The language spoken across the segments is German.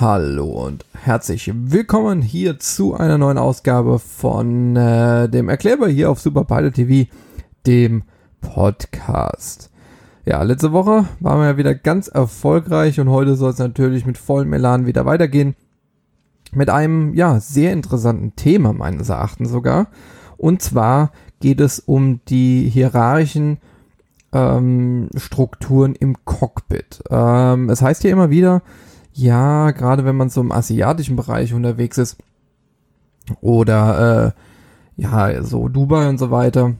Hallo und herzlich willkommen hier zu einer neuen Ausgabe von äh, dem Erklärbar hier auf Super Pilot TV, dem Podcast. Ja, letzte Woche waren wir ja wieder ganz erfolgreich und heute soll es natürlich mit vollem Elan wieder weitergehen. Mit einem, ja, sehr interessanten Thema meines Erachtens sogar. Und zwar geht es um die hierarchischen ähm, Strukturen im Cockpit. Ähm, es heißt hier immer wieder, ja, gerade wenn man so im asiatischen Bereich unterwegs ist oder äh, ja, so Dubai und so weiter,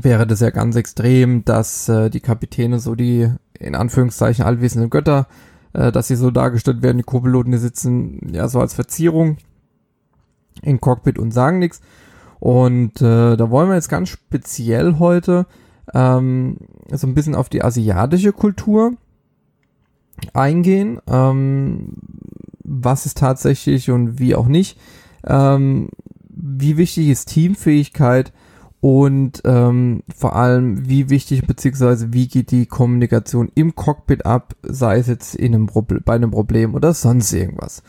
wäre das ja ganz extrem, dass äh, die Kapitäne so die in Anführungszeichen allwissenden Götter, äh, dass sie so dargestellt werden, die Co-Piloten, die sitzen ja so als Verzierung in Cockpit und sagen nichts. Und äh, da wollen wir jetzt ganz speziell heute ähm, so ein bisschen auf die asiatische Kultur eingehen. Ähm, was ist tatsächlich und wie auch nicht. Ähm, wie wichtig ist Teamfähigkeit und ähm, vor allem wie wichtig beziehungsweise wie geht die Kommunikation im Cockpit ab, sei es jetzt in einem Proble bei einem Problem oder sonst irgendwas.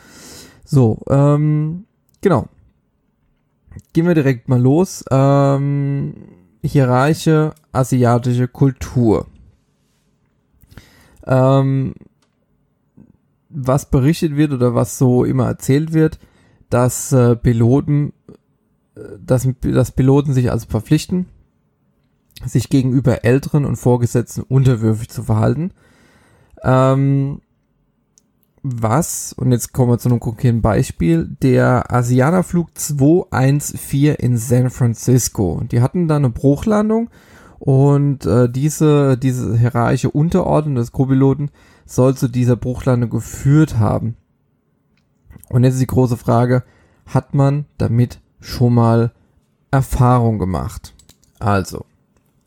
So, ähm, genau. Gehen wir direkt mal los. Ähm, hierarchische asiatische Kultur. Ähm, was berichtet wird oder was so immer erzählt wird, dass äh, Piloten, äh, dass, dass Piloten sich also verpflichten, sich gegenüber Älteren und Vorgesetzten unterwürfig zu verhalten. Ähm, was, und jetzt kommen wir zu einem konkreten Beispiel, der Asianerflug 214 in San Francisco. Die hatten da eine Bruchlandung und äh, diese, diese hierarchische Unterordnung des Co-Piloten soll zu dieser Bruchlandung geführt haben. Und jetzt ist die große Frage, hat man damit schon mal Erfahrung gemacht? Also,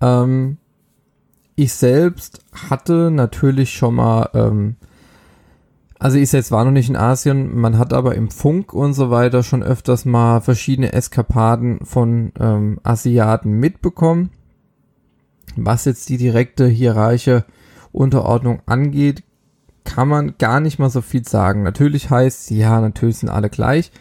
ähm, ich selbst hatte natürlich schon mal, ähm, also ich selbst war noch nicht in Asien, man hat aber im Funk und so weiter schon öfters mal verschiedene Eskapaden von ähm, Asiaten mitbekommen. Was jetzt die direkte hierarchische Unterordnung angeht, kann man gar nicht mal so viel sagen. Natürlich heißt, ja, natürlich sind alle gleich.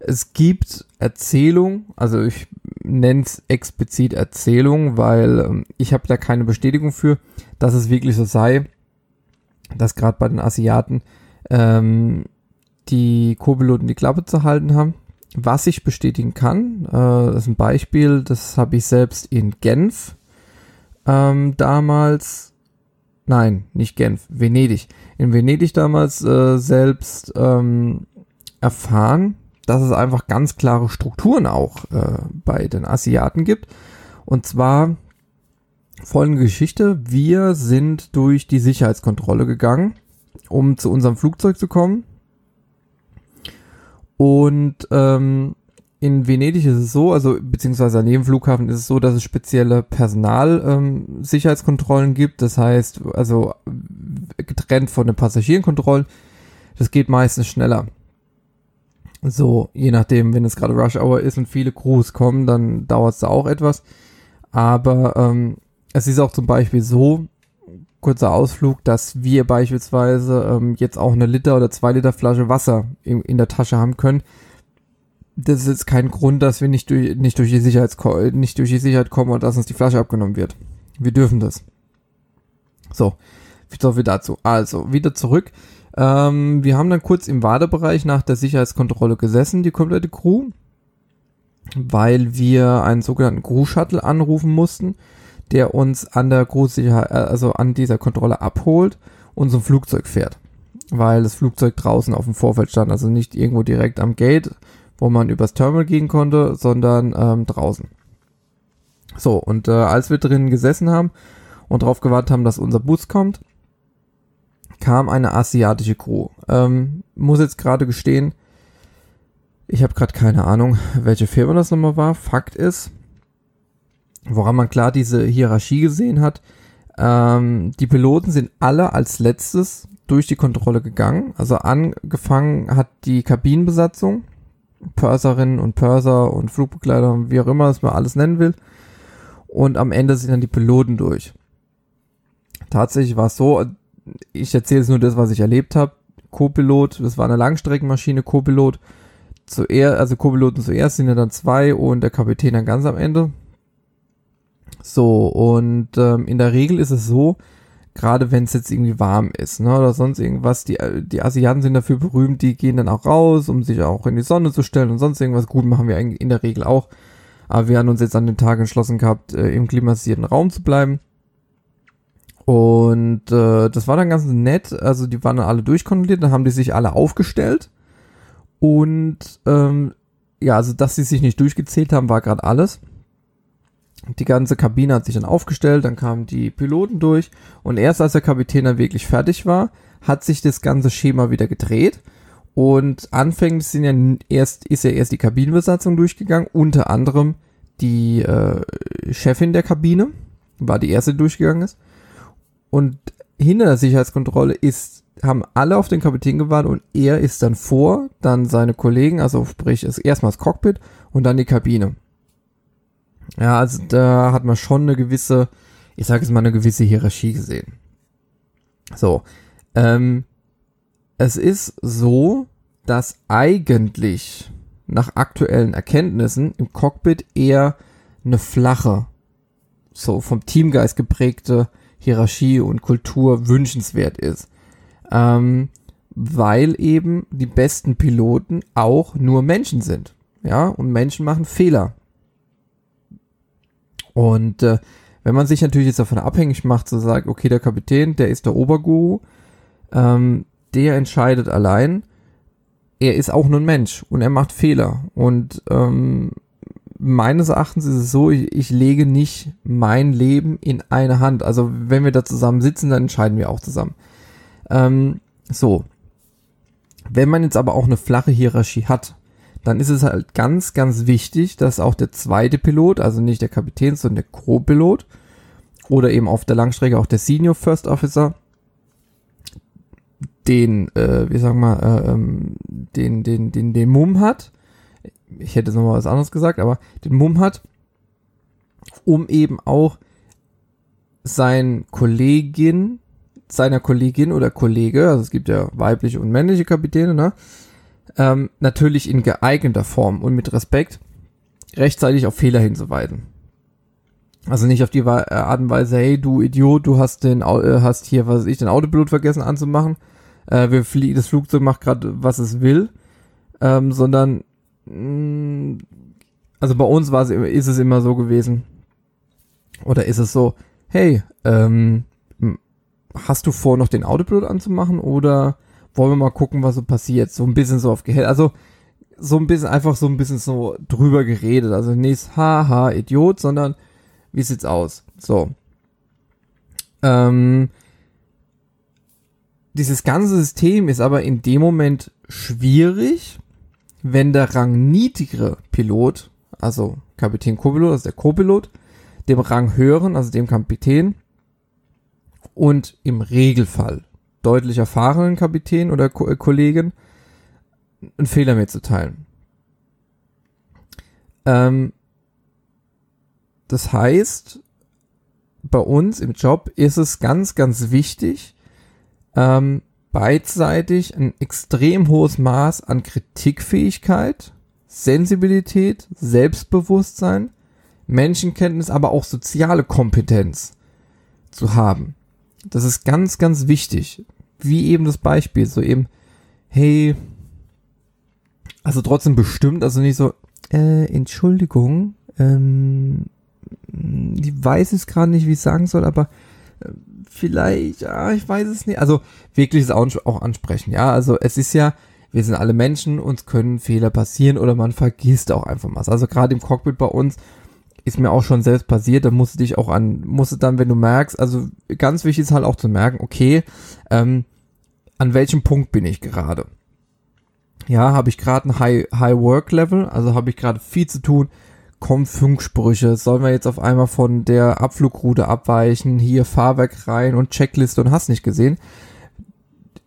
Es gibt Erzählung, also ich nenne es explizit Erzählung, weil ähm, ich habe da keine Bestätigung für, dass es wirklich so sei, dass gerade bei den Asiaten ähm, die Co-Piloten die Klappe zu halten haben. Was ich bestätigen kann, äh, ist ein Beispiel, das habe ich selbst in Genf ähm, damals nein, nicht Genf, Venedig. In Venedig damals äh, selbst ähm, erfahren, dass es einfach ganz klare Strukturen auch äh, bei den Asiaten gibt. Und zwar folgende Geschichte. Wir sind durch die Sicherheitskontrolle gegangen, um zu unserem Flugzeug zu kommen. Und ähm, in Venedig ist es so, also beziehungsweise an jedem Flughafen ist es so, dass es spezielle Personalsicherheitskontrollen ähm, gibt. Das heißt, also getrennt von den Passagierenkontrollen. Das geht meistens schneller. So, je nachdem, wenn es gerade Rush Hour ist und viele Crews kommen, dann dauert es da auch etwas. Aber ähm, es ist auch zum Beispiel so, kurzer Ausflug, dass wir beispielsweise ähm, jetzt auch eine Liter oder zwei Liter Flasche Wasser in, in der Tasche haben können das ist jetzt kein Grund, dass wir nicht durch, nicht durch die Sicherheit, nicht durch die Sicherheit kommen und dass uns die Flasche abgenommen wird. Wir dürfen das. So, so viel dazu. Also, wieder zurück. Ähm, wir haben dann kurz im Wartebereich nach der Sicherheitskontrolle gesessen, die komplette Crew, weil wir einen sogenannten Crew-Shuttle anrufen mussten, der uns an der Crew-Sicherheit, also an dieser Kontrolle abholt und zum Flugzeug fährt. Weil das Flugzeug draußen auf dem Vorfeld stand, also nicht irgendwo direkt am Gate, wo man übers Terminal gehen konnte, sondern ähm, draußen. So, und äh, als wir drinnen gesessen haben und darauf gewartet haben, dass unser Bus kommt, kam eine asiatische Crew. Ähm, muss jetzt gerade gestehen, ich habe gerade keine Ahnung, welche Firma das nochmal war. Fakt ist, woran man klar diese Hierarchie gesehen hat, ähm, die Piloten sind alle als letztes durch die Kontrolle gegangen. Also angefangen hat die Kabinenbesatzung, Purserinnen und Purser und Flugbegleiter, wie auch immer es man alles nennen will. Und am Ende sind dann die Piloten durch. Tatsächlich war es so, ich erzähle jetzt nur das, was ich erlebt habe. Co-Pilot, das war eine Langstreckenmaschine, Co-Pilot zuerst, also Co-Piloten zuerst sind ja dann zwei und der Kapitän dann ganz am Ende. So, und ähm, in der Regel ist es so, gerade wenn es jetzt irgendwie warm ist, ne, oder sonst irgendwas, die, die Asiaten sind dafür berühmt, die gehen dann auch raus, um sich auch in die Sonne zu stellen und sonst irgendwas. Gut, machen wir eigentlich in der Regel auch. Aber wir haben uns jetzt an dem Tag entschlossen gehabt, äh, im klimatisierten Raum zu bleiben. Und äh, das war dann ganz nett. Also die waren dann alle durchkontrolliert, dann haben die sich alle aufgestellt. Und ähm, ja, also dass sie sich nicht durchgezählt haben, war gerade alles. Die ganze Kabine hat sich dann aufgestellt, dann kamen die Piloten durch und erst als der Kapitän dann wirklich fertig war, hat sich das ganze Schema wieder gedreht und anfänglich sind ja erst, ist ja erst die Kabinenbesatzung durchgegangen, unter anderem die äh, Chefin der Kabine, war die erste, die durchgegangen ist. Und hinter der Sicherheitskontrolle ist, haben alle auf den Kapitän gewartet und er ist dann vor, dann seine Kollegen, also sprich, ist erstmal das Cockpit und dann die Kabine. Ja, also da hat man schon eine gewisse, ich sage jetzt mal eine gewisse Hierarchie gesehen. So, ähm, es ist so, dass eigentlich nach aktuellen Erkenntnissen im Cockpit eher eine flache, so vom Teamgeist geprägte Hierarchie und Kultur wünschenswert ist. Ähm, weil eben die besten Piloten auch nur Menschen sind. Ja, und Menschen machen Fehler. Und äh, wenn man sich natürlich jetzt davon abhängig macht, so sagt, okay, der Kapitän, der ist der Oberguru, ähm, der entscheidet allein, er ist auch nur ein Mensch und er macht Fehler. Und ähm, meines Erachtens ist es so, ich, ich lege nicht mein Leben in eine Hand. Also wenn wir da zusammen sitzen, dann entscheiden wir auch zusammen. Ähm, so. Wenn man jetzt aber auch eine flache Hierarchie hat, dann ist es halt ganz, ganz wichtig, dass auch der zweite Pilot, also nicht der Kapitän, sondern der Co-Pilot oder eben auf der Langstrecke auch der Senior First Officer, den, äh, wie sagen wir, äh, ähm, den, den, den, den Mumm hat. Ich hätte noch mal was anderes gesagt, aber den Mumm hat, um eben auch sein Kollegin, seiner Kollegin oder Kollege, also es gibt ja weibliche und männliche Kapitäne, ne? Ähm, natürlich in geeigneter Form und mit Respekt rechtzeitig auf Fehler hinzuweisen. Also nicht auf die äh, Art und Weise, hey, du Idiot, du hast den, äh, hast hier, was weiß ich, den Autopilot vergessen anzumachen, äh, wir fliegen, das Flugzeug macht gerade, was es will, ähm, sondern mh, mm, also bei uns ist es immer so gewesen, oder ist es so, hey, ähm, hast du vor, noch den Autopilot anzumachen? Oder wollen wir mal gucken, was so passiert? So ein bisschen so auf Gehalt, also so ein bisschen einfach so ein bisschen so drüber geredet, also nicht haha, Idiot, sondern wie sieht's aus? So. Ähm, dieses ganze System ist aber in dem Moment schwierig, wenn der Rang niedrigere Pilot, also Kapitän Co-Pilot, also der Co-Pilot, dem Rang höheren, also dem Kapitän, und im Regelfall deutlich erfahrenen Kapitän oder Ko äh, Kollegen einen Fehler mitzuteilen. Ähm, das heißt, bei uns im Job ist es ganz, ganz wichtig, ähm, beidseitig ein extrem hohes Maß an Kritikfähigkeit, Sensibilität, Selbstbewusstsein, Menschenkenntnis, aber auch soziale Kompetenz zu haben. Das ist ganz, ganz wichtig. Wie eben das Beispiel, so eben, hey, also trotzdem bestimmt, also nicht so, äh, Entschuldigung, ähm, die weiß es gerade nicht, wie ich sagen soll, aber äh, vielleicht, ja, ich weiß es nicht. Also wirklich ist auch, auch ansprechen, ja. Also es ist ja, wir sind alle Menschen, uns können Fehler passieren oder man vergisst auch einfach was. Also gerade im Cockpit bei uns ist mir auch schon selbst passiert, da musst du dich auch an, musst du dann, wenn du merkst, also ganz wichtig ist halt auch zu merken, okay, ähm, an welchem Punkt bin ich gerade? Ja, habe ich gerade ein High, High Work Level, also habe ich gerade viel zu tun, kommen Funksprüche, sollen wir jetzt auf einmal von der Abflugroute abweichen, hier Fahrwerk rein und Checkliste und hast nicht gesehen.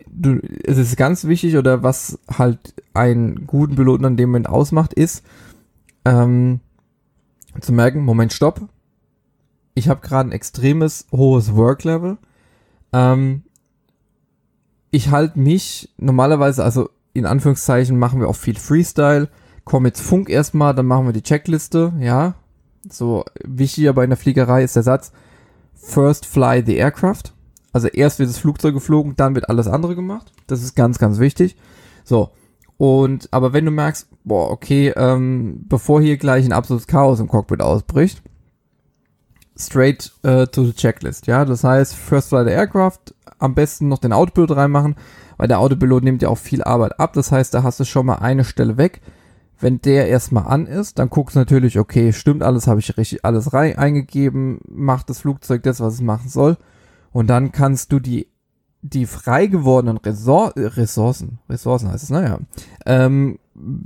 Du, es ist ganz wichtig oder was halt einen guten Piloten an dem Moment ausmacht, ist ähm, zu merken, Moment, stopp. Ich habe gerade ein extremes hohes Work-Level. Ähm, ich halte mich normalerweise, also in Anführungszeichen machen wir auch viel Freestyle. Komm jetzt Funk erstmal, dann machen wir die Checkliste, ja. So wichtig aber in der Fliegerei ist der Satz First fly the aircraft. Also erst wird das Flugzeug geflogen, dann wird alles andere gemacht. Das ist ganz, ganz wichtig. So. Und, aber wenn du merkst, boah, okay, ähm, bevor hier gleich ein absolutes Chaos im Cockpit ausbricht, straight äh, to the checklist, ja. Das heißt, First Flight Aircraft, am besten noch den Autopilot reinmachen, weil der Autopilot nimmt ja auch viel Arbeit ab. Das heißt, da hast du schon mal eine Stelle weg. Wenn der erstmal an ist, dann guckst du natürlich, okay, stimmt alles, habe ich richtig alles rein eingegeben, macht das Flugzeug das, was es machen soll. Und dann kannst du die, die frei gewordenen Resor Ressourcen, Ressourcen heißt es, naja, ähm,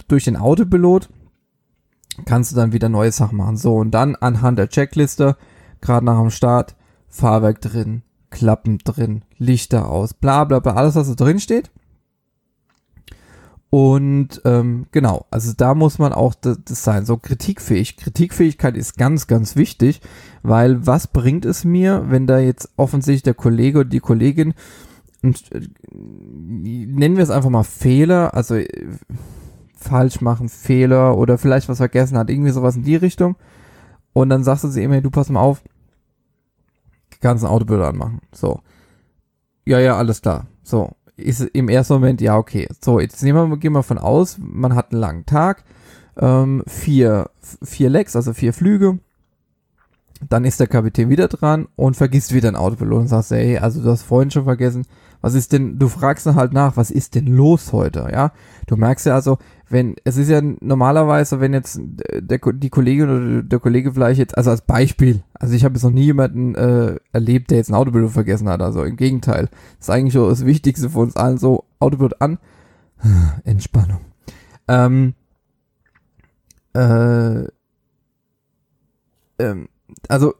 durch den Autopilot kannst du dann wieder neue Sachen machen. So, und dann anhand der Checkliste, gerade nach dem Start, Fahrwerk drin, Klappen drin, Lichter aus, bla bla bla, alles was da drin steht. Und ähm, genau, also da muss man auch das, das sein, so kritikfähig. Kritikfähigkeit ist ganz, ganz wichtig, weil was bringt es mir, wenn da jetzt offensichtlich der Kollege oder die Kollegin, äh, nennen wir es einfach mal Fehler, also äh, falsch machen, Fehler oder vielleicht was vergessen hat, irgendwie sowas in die Richtung. Und dann sagst du sie immer, du pass mal auf, kannst ein Autobilder anmachen. So. Ja, ja, alles klar. So ist im ersten Moment, ja, okay. So, jetzt nehmen wir, gehen wir von aus, man hat einen langen Tag, ähm, vier, vier Lecks, also vier Flüge. Dann ist der Kapitän wieder dran und vergisst wieder ein Autopilot und sagst, ey, also du hast vorhin schon vergessen, was ist denn, du fragst dann halt nach, was ist denn los heute, ja? Du merkst ja also, wenn, es ist ja normalerweise, wenn jetzt der, die Kollegin oder der Kollege vielleicht jetzt, also als Beispiel, also ich habe jetzt noch nie jemanden äh, erlebt, der jetzt ein Autopilot vergessen hat, also im Gegenteil. Das ist eigentlich so das Wichtigste für uns allen, so Autopilot an, Entspannung. Ähm, äh, ähm, also,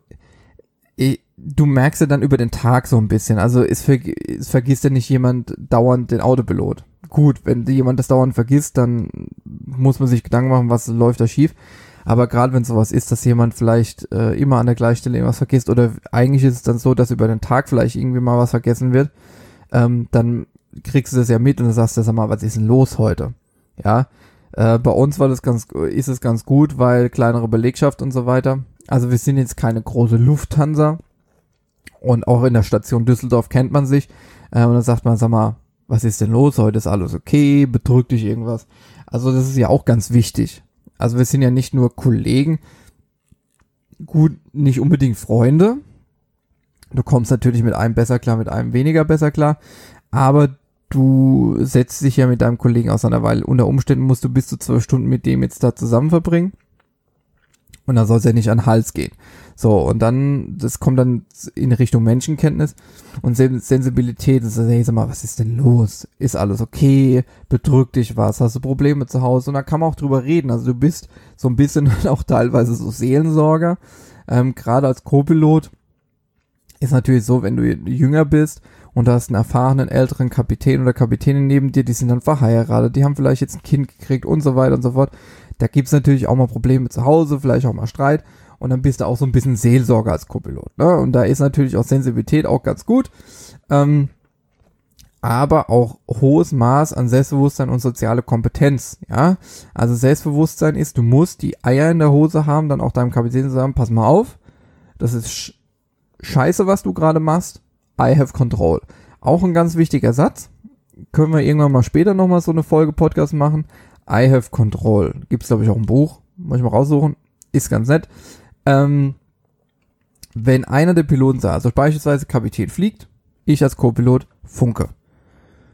du merkst ja dann über den Tag so ein bisschen. Also es, ver es vergisst ja nicht jemand dauernd den Autopilot. Gut, wenn jemand das dauernd vergisst, dann muss man sich Gedanken machen, was läuft da schief. Aber gerade wenn sowas ist, dass jemand vielleicht äh, immer an der gleichen Stelle irgendwas vergisst oder eigentlich ist es dann so, dass über den Tag vielleicht irgendwie mal was vergessen wird, ähm, dann kriegst du das ja mit und dann sagst du, sag mal, was ist denn los heute? Ja, äh, bei uns war das ganz, ist es ganz gut, weil kleinere Belegschaft und so weiter. Also wir sind jetzt keine große Lufthansa, und auch in der Station Düsseldorf kennt man sich. Äh, und dann sagt man, sag mal, was ist denn los? Heute ist alles okay, bedrückt dich irgendwas. Also das ist ja auch ganz wichtig. Also wir sind ja nicht nur Kollegen, gut, nicht unbedingt Freunde. Du kommst natürlich mit einem besser klar, mit einem weniger besser klar. Aber du setzt dich ja mit deinem Kollegen auseinander, weil unter Umständen musst du bis zu zwölf Stunden mit dem jetzt da zusammen verbringen. Und dann soll es ja nicht an den Hals gehen. So, und dann, das kommt dann in Richtung Menschenkenntnis und Sensibilität. Das ist, hey, sag mal, was ist denn los? Ist alles okay? Bedrückt dich was? Hast du Probleme zu Hause? Und da kann man auch drüber reden. Also du bist so ein bisschen auch teilweise so Seelensorger. Ähm, Gerade als Co-Pilot ist natürlich so, wenn du jünger bist und du hast einen erfahrenen älteren Kapitän oder Kapitänin neben dir, die sind dann verheiratet, die haben vielleicht jetzt ein Kind gekriegt und so weiter und so fort. Da gibt's natürlich auch mal Probleme zu Hause, vielleicht auch mal Streit. Und dann bist du auch so ein bisschen Seelsorger als Co-Pilot. Ne? Und da ist natürlich auch Sensibilität auch ganz gut. Ähm, aber auch hohes Maß an Selbstbewusstsein und soziale Kompetenz, ja. Also Selbstbewusstsein ist, du musst die Eier in der Hose haben, dann auch deinem Kapitän sagen, pass mal auf, das ist sch scheiße, was du gerade machst, I have control. Auch ein ganz wichtiger Satz, können wir irgendwann mal später nochmal so eine Folge Podcast machen, I have control. Gibt's glaube ich auch ein Buch, muss ich mal raussuchen, ist ganz nett. Ähm, wenn einer der Piloten sagt, also beispielsweise Kapitän fliegt, ich als Co-Pilot funke.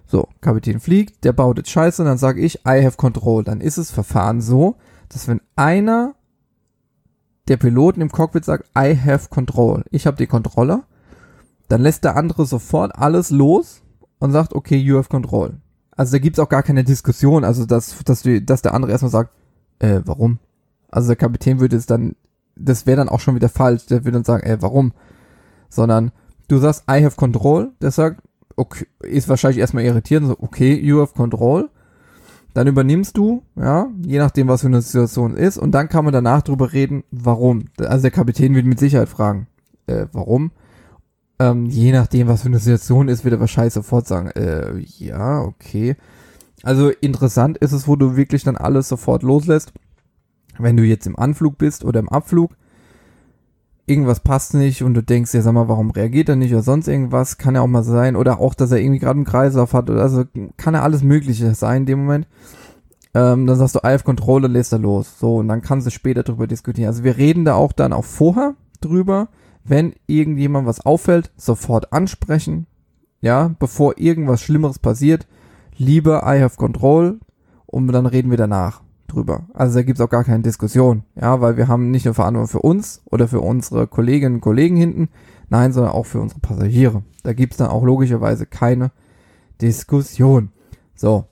So, Kapitän fliegt, der baut jetzt Scheiße, dann sage ich, I have control. Dann ist es Verfahren so, dass wenn einer der Piloten im Cockpit sagt, I have control, ich habe die Kontrolle, dann lässt der andere sofort alles los und sagt, okay, you have control. Also da gibt's auch gar keine Diskussion, also dass, dass, du, dass der andere erstmal sagt, äh, warum? Also der Kapitän würde es dann das wäre dann auch schon wieder falsch. Der würde dann sagen, ey, warum? Sondern du sagst, I have control. Der sagt, okay, ist wahrscheinlich erstmal irritierend, so, okay, you have control. Dann übernimmst du, ja, je nachdem, was für eine Situation ist, und dann kann man danach drüber reden, warum. Also der Kapitän wird mit Sicherheit fragen, äh, warum? Ähm, je nachdem, was für eine Situation ist, wird er wahrscheinlich sofort sagen, äh, ja, okay. Also interessant ist es, wo du wirklich dann alles sofort loslässt. Wenn du jetzt im Anflug bist oder im Abflug, irgendwas passt nicht und du denkst ja, sag mal, warum reagiert er nicht oder sonst irgendwas, kann ja auch mal sein. Oder auch, dass er irgendwie gerade einen Kreislauf hat oder also kann ja alles Mögliche sein in dem Moment. Ähm, dann sagst du IF Control und lässt er los. So, und dann kannst du später drüber diskutieren. Also wir reden da auch dann auch vorher drüber, wenn irgendjemand was auffällt, sofort ansprechen. Ja, bevor irgendwas Schlimmeres passiert, lieber I have control und dann reden wir danach drüber. Also da gibt's auch gar keine Diskussion, ja, weil wir haben nicht nur Verantwortung für uns oder für unsere Kolleginnen und Kollegen hinten, nein, sondern auch für unsere Passagiere. Da gibt's dann auch logischerweise keine Diskussion. So.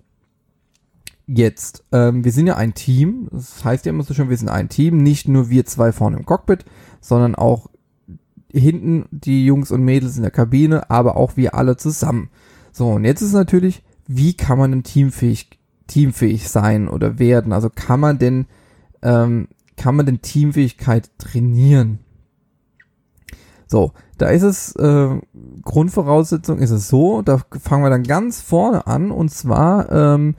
Jetzt, ähm, wir sind ja ein Team, das heißt ja immer so schön, wir sind ein Team, nicht nur wir zwei vorne im Cockpit, sondern auch hinten die Jungs und Mädels in der Kabine, aber auch wir alle zusammen. So, und jetzt ist natürlich, wie kann man denn teamfähig, teamfähig sein oder werden? Also kann man denn, ähm, kann man denn Teamfähigkeit trainieren? So, da ist es, äh, Grundvoraussetzung ist es so, da fangen wir dann ganz vorne an und zwar ähm,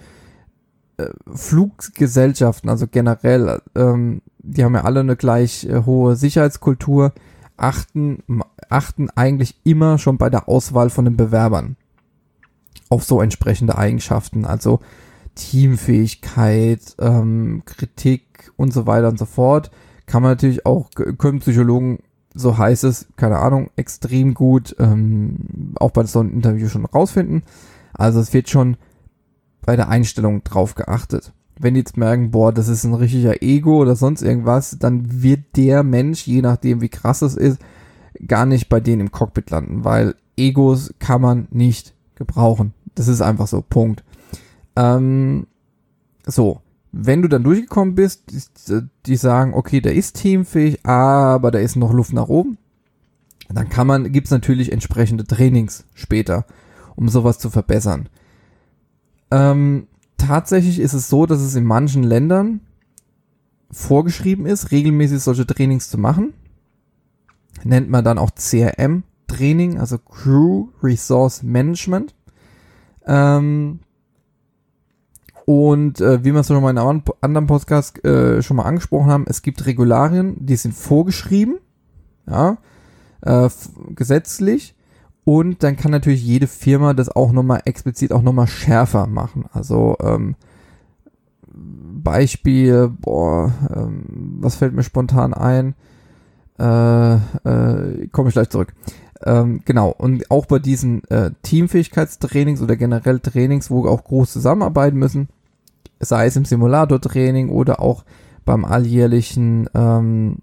äh, Fluggesellschaften, also generell, ähm, die haben ja alle eine gleich äh, hohe Sicherheitskultur achten, achten eigentlich immer schon bei der Auswahl von den Bewerbern auf so entsprechende Eigenschaften, also Teamfähigkeit, ähm, Kritik und so weiter und so fort. Kann man natürlich auch, können Psychologen, so heißt es, keine Ahnung, extrem gut ähm, auch bei so einem Interview schon rausfinden. Also es wird schon bei der Einstellung drauf geachtet wenn die jetzt merken, boah, das ist ein richtiger Ego oder sonst irgendwas, dann wird der Mensch, je nachdem wie krass es ist, gar nicht bei denen im Cockpit landen, weil Egos kann man nicht gebrauchen. Das ist einfach so, Punkt. Ähm, so, wenn du dann durchgekommen bist, die, die sagen, okay, der ist teamfähig, aber da ist noch Luft nach oben, dann kann man, gibt's natürlich entsprechende Trainings später, um sowas zu verbessern. Ähm, tatsächlich ist es so, dass es in manchen Ländern vorgeschrieben ist, regelmäßig solche Trainings zu machen. Nennt man dann auch CRM Training, also Crew Resource Management. Ähm, und äh, wie wir es schon mal in einem anderen Podcast äh, schon mal angesprochen haben, es gibt Regularien, die sind vorgeschrieben, ja, äh, gesetzlich und dann kann natürlich jede Firma das auch nochmal explizit auch nochmal schärfer machen. Also ähm, Beispiel, boah, ähm, was fällt mir spontan ein? Äh, äh, Komme ich gleich zurück. Ähm, genau, und auch bei diesen äh, Teamfähigkeitstrainings oder generell Trainings, wo auch groß zusammenarbeiten müssen, sei es im Simulator-Training oder auch beim alljährlichen ähm,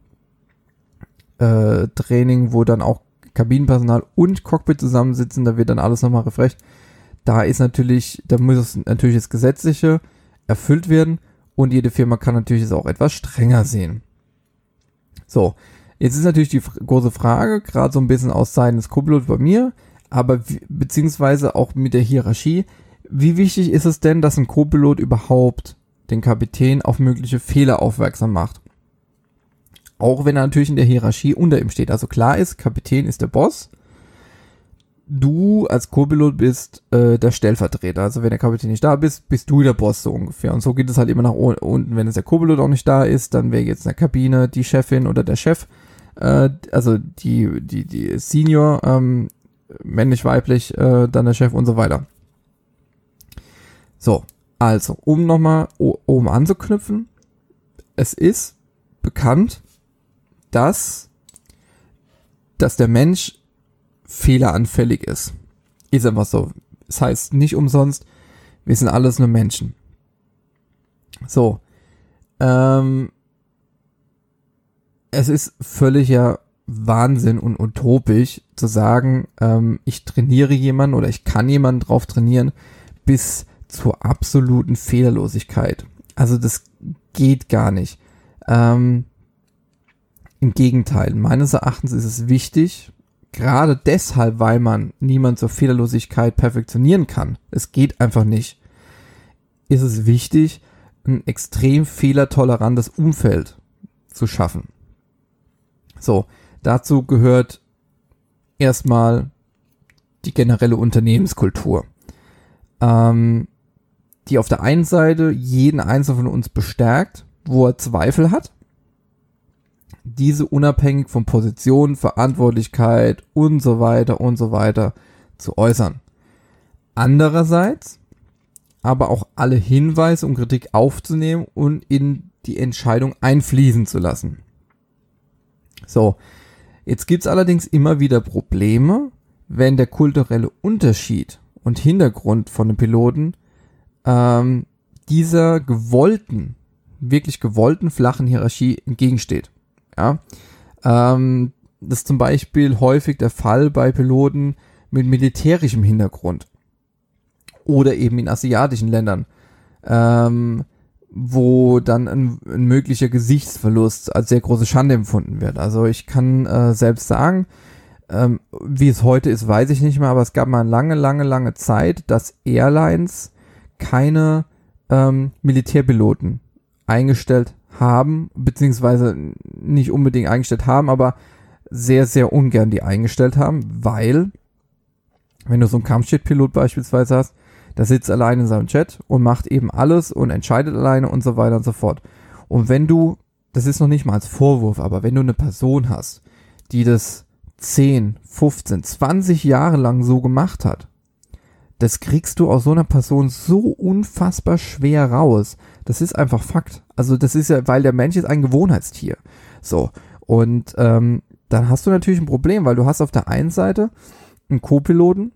äh, Training, wo dann auch Kabinenpersonal und Cockpit zusammensitzen, da wird dann alles nochmal refresht. Da ist natürlich, da muss natürlich das Gesetzliche erfüllt werden und jede Firma kann natürlich es auch etwas strenger sehen. So, jetzt ist natürlich die große Frage, gerade so ein bisschen aus Seiten des Co-Pilot bei mir, aber beziehungsweise auch mit der Hierarchie, wie wichtig ist es denn, dass ein Co-Pilot überhaupt den Kapitän auf mögliche Fehler aufmerksam macht? Auch wenn er natürlich in der Hierarchie unter ihm steht. Also klar ist, Kapitän ist der Boss. Du als Co-Pilot bist äh, der Stellvertreter. Also wenn der Kapitän nicht da bist, bist du der Boss so ungefähr. Und so geht es halt immer nach unten. Wenn es der Co-Pilot auch nicht da ist, dann wäre jetzt in der Kabine die Chefin oder der Chef. Äh, also die, die, die Senior, ähm, männlich, weiblich, äh, dann der Chef und so weiter. So, also, um nochmal oben anzuknüpfen. Es ist bekannt, dass, dass der Mensch fehleranfällig ist. Ist einfach so. Das heißt nicht umsonst, wir sind alles nur Menschen. So. Ähm, es ist völliger Wahnsinn und utopisch zu sagen, ähm, ich trainiere jemanden oder ich kann jemanden drauf trainieren bis zur absoluten Fehlerlosigkeit. Also das geht gar nicht. Ähm, im Gegenteil, meines Erachtens ist es wichtig, gerade deshalb, weil man niemand zur Fehlerlosigkeit perfektionieren kann. Es geht einfach nicht. Ist es wichtig, ein extrem fehlertolerantes Umfeld zu schaffen. So, dazu gehört erstmal die generelle Unternehmenskultur, ähm, die auf der einen Seite jeden Einzelnen von uns bestärkt, wo er Zweifel hat, diese unabhängig von Position, Verantwortlichkeit und so weiter und so weiter zu äußern. Andererseits aber auch alle Hinweise und Kritik aufzunehmen und in die Entscheidung einfließen zu lassen. So, jetzt gibt's allerdings immer wieder Probleme, wenn der kulturelle Unterschied und Hintergrund von den Piloten ähm, dieser gewollten, wirklich gewollten flachen Hierarchie entgegensteht. Ja, ähm, das ist zum Beispiel häufig der Fall bei Piloten mit militärischem Hintergrund oder eben in asiatischen Ländern, ähm, wo dann ein, ein, möglicher Gesichtsverlust als sehr große Schande empfunden wird. Also ich kann äh, selbst sagen, ähm, wie es heute ist, weiß ich nicht mehr, aber es gab mal lange, lange, lange Zeit, dass Airlines keine ähm, Militärpiloten eingestellt haben, beziehungsweise nicht unbedingt eingestellt haben, aber sehr, sehr ungern die eingestellt haben, weil, wenn du so einen Kampfjet-Pilot beispielsweise hast, der sitzt allein in seinem Chat und macht eben alles und entscheidet alleine und so weiter und so fort. Und wenn du, das ist noch nicht mal als Vorwurf, aber wenn du eine Person hast, die das 10, 15, 20 Jahre lang so gemacht hat, das kriegst du aus so einer Person so unfassbar schwer raus. Das ist einfach Fakt. Also das ist ja, weil der Mensch ist ein Gewohnheitstier. So. Und ähm, dann hast du natürlich ein Problem, weil du hast auf der einen Seite einen Co-Piloten,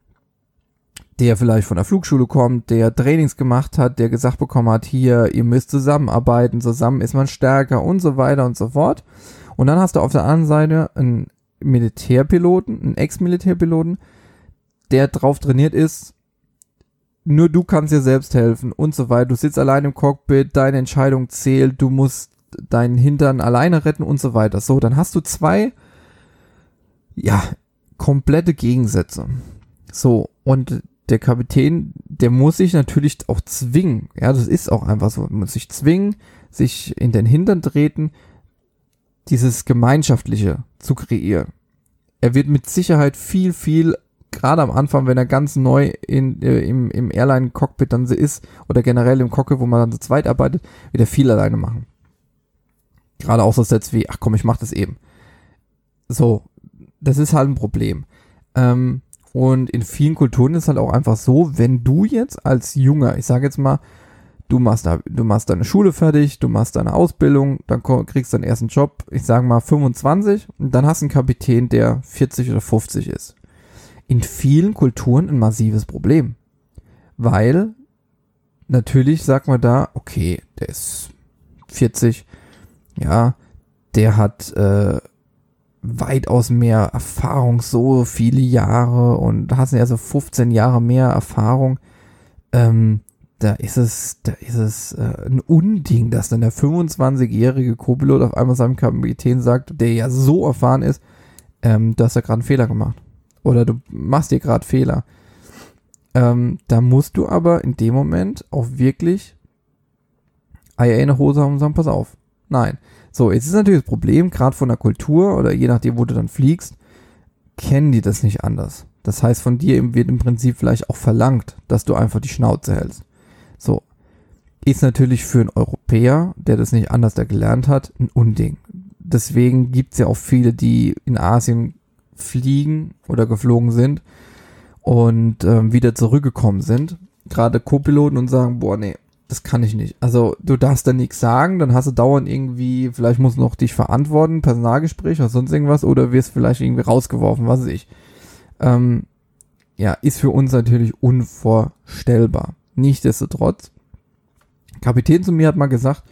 der vielleicht von der Flugschule kommt, der Trainings gemacht hat, der gesagt bekommen hat, hier, ihr müsst zusammenarbeiten, zusammen ist man stärker und so weiter und so fort. Und dann hast du auf der anderen Seite einen Militärpiloten, einen Ex-Militärpiloten, der drauf trainiert ist, nur du kannst dir selbst helfen und so weiter. Du sitzt allein im Cockpit, deine Entscheidung zählt, du musst deinen Hintern alleine retten und so weiter. So, dann hast du zwei, ja, komplette Gegensätze. So, und der Kapitän, der muss sich natürlich auch zwingen. Ja, das ist auch einfach so. Man muss sich zwingen, sich in den Hintern treten, dieses Gemeinschaftliche zu kreieren. Er wird mit Sicherheit viel, viel, gerade am Anfang, wenn er ganz neu in, äh, im, im Airline-Cockpit dann ist, oder generell im Cockpit, wo man dann zu zweit arbeitet, wird er viel alleine machen. Gerade auch so Sätze wie, ach komm, ich mach das eben. So, das ist halt ein Problem. Ähm, und in vielen Kulturen ist halt auch einfach so, wenn du jetzt als Junger, ich sage jetzt mal, du machst da, du machst deine Schule fertig, du machst deine Ausbildung, dann kriegst deinen ersten Job, ich sage mal 25, und dann hast du einen Kapitän, der 40 oder 50 ist. In vielen Kulturen ein massives Problem. Weil natürlich sagt man da, okay, der ist 40, ja, der hat äh, weitaus mehr Erfahrung, so viele Jahre und hast ja so 15 Jahre mehr Erfahrung, ähm, da ist es, da ist es äh, ein Unding, dass dann der 25-jährige Co-Pilot auf einmal seinem Kapitän sagt, der ja so erfahren ist, ähm, hast ja gerade einen Fehler gemacht. Oder du machst dir gerade Fehler. Ähm, da musst du aber in dem Moment auch wirklich Eier in der Hose haben und sagen, pass auf. Nein. So, jetzt ist natürlich das Problem, gerade von der Kultur oder je nachdem, wo du dann fliegst, kennen die das nicht anders. Das heißt, von dir wird im Prinzip vielleicht auch verlangt, dass du einfach die Schnauze hältst. So. Ist natürlich für einen Europäer, der das nicht anders da gelernt hat, ein Unding. Deswegen gibt's ja auch viele, die in Asien fliegen oder geflogen sind und ähm, wieder zurückgekommen sind. Gerade Co-Piloten und sagen, boah, nee, das kann ich nicht. Also du darfst da nichts sagen, dann hast du dauernd irgendwie, vielleicht musst du noch dich verantworten, Personalgespräch oder sonst irgendwas, oder wirst vielleicht irgendwie rausgeworfen, was weiß ich. Ähm, ja, ist für uns natürlich unvorstellbar. Nichtsdestotrotz, Kapitän zu mir hat mal gesagt,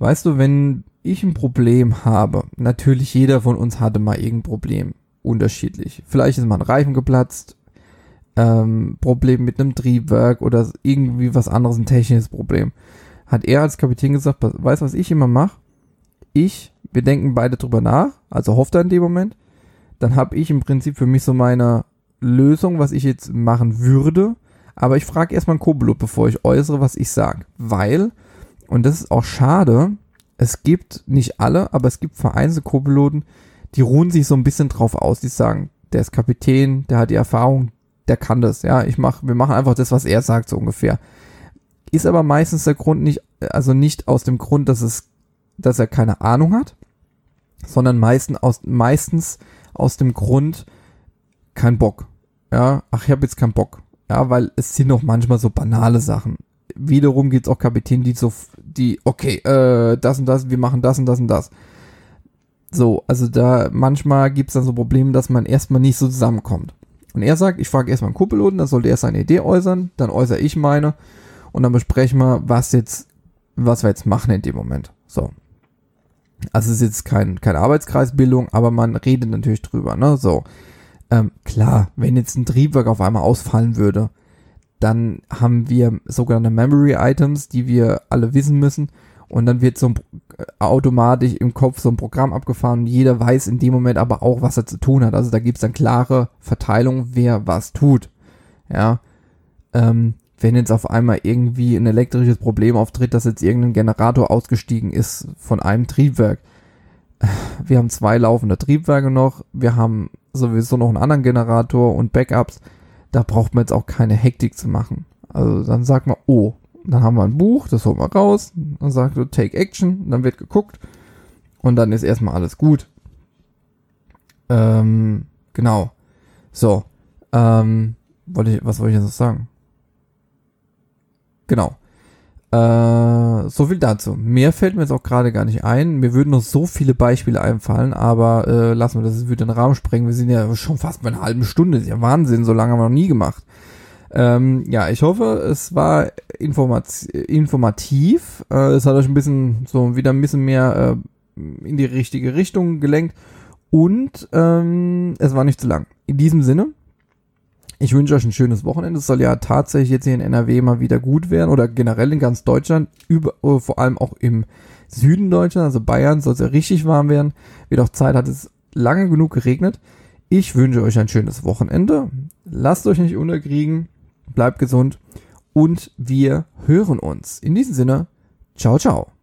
weißt du, wenn ich ein Problem habe, natürlich jeder von uns hatte mal irgendein Problem, unterschiedlich. Vielleicht ist mal ein Reifen geplatzt, ähm, Problem mit einem Triebwerk oder irgendwie was anderes, ein technisches Problem. Hat er als Kapitän gesagt, weißt du, was ich immer mache? Ich, wir denken beide drüber nach, also hofft er in dem Moment. Dann habe ich im Prinzip für mich so meine Lösung, was ich jetzt machen würde. Aber ich frage erstmal einen Koblut, bevor ich äußere, was ich sage. Weil, und das ist auch schade, es gibt nicht alle, aber es gibt vereinzelte Co-Piloten, die ruhen sich so ein bisschen drauf aus. Die sagen, der ist Kapitän, der hat die Erfahrung, der kann das, ja, ich mach, wir machen einfach das, was er sagt, so ungefähr. Ist aber meistens der Grund nicht, also nicht aus dem Grund, dass es, dass er keine Ahnung hat, sondern meistens aus, meistens aus dem Grund, kein Bock. Ja, ach, ich habe jetzt keinen Bock. Ja, weil es sind auch manchmal so banale Sachen. Wiederum gibt's auch Kapitäne, die so, die, okay, äh, das und das, wir machen das und das und das. So, also da manchmal gibt's dann so Probleme, dass man erstmal nicht so zusammenkommt. Und er sagt, ich frage erstmal einen Kuppelloden, dann sollte er seine Idee äußern, dann äußere ich meine und dann besprechen wir, was jetzt, was wir jetzt machen in dem Moment. So. Also es ist jetzt kein, keine Arbeitskreisbildung, aber man redet natürlich drüber, ne? So. Ähm, klar, wenn jetzt ein Triebwerk auf einmal ausfallen würde, dann haben wir sogenannte Memory Items, die wir alle wissen müssen. Und dann wird so ein, äh, automatisch im Kopf so ein Programm abgefahren und jeder weiß in dem Moment aber auch, was er zu tun hat. Also da gibt es dann klare Verteilung, wer was tut. Ja. Ähm, wenn jetzt auf einmal irgendwie ein elektrisches Problem auftritt, dass jetzt irgendein Generator ausgestiegen ist von einem Triebwerk. Wir haben zwei laufende Triebwerke noch, wir haben sowieso noch einen anderen Generator und Backups. Da braucht man jetzt auch keine Hektik zu machen. Also dann sagt man, oh, dann haben wir ein Buch, das holen wir raus, dann sagt du Take Action, dann wird geguckt und dann ist erstmal alles gut. Ähm, genau. So. Ähm, wollte ich, was wollte ich jetzt noch sagen? Genau. Äh, so viel dazu. Mehr fällt mir jetzt auch gerade gar nicht ein. Mir würden noch so viele Beispiele einfallen, aber äh, lassen wir das, es würde den Rahmen sprengen. Wir sind ja schon fast bei einer halben Stunde. Das ist ja Wahnsinn, so lange haben wir noch nie gemacht. Ähm, ja, ich hoffe, es war informat informativ. Äh, es hat euch ein bisschen so wieder ein bisschen mehr äh, in die richtige Richtung gelenkt. Und ähm, es war nicht zu lang. In diesem Sinne, ich wünsche euch ein schönes Wochenende. Es soll ja tatsächlich jetzt hier in NRW mal wieder gut werden oder generell in ganz Deutschland, über, äh, vor allem auch im Süden Deutschland, also Bayern, soll es ja richtig warm werden. Auch Zeit, hat es lange genug geregnet. Ich wünsche euch ein schönes Wochenende. Lasst euch nicht unterkriegen. Bleibt gesund. Und wir hören uns. In diesem Sinne, ciao, ciao.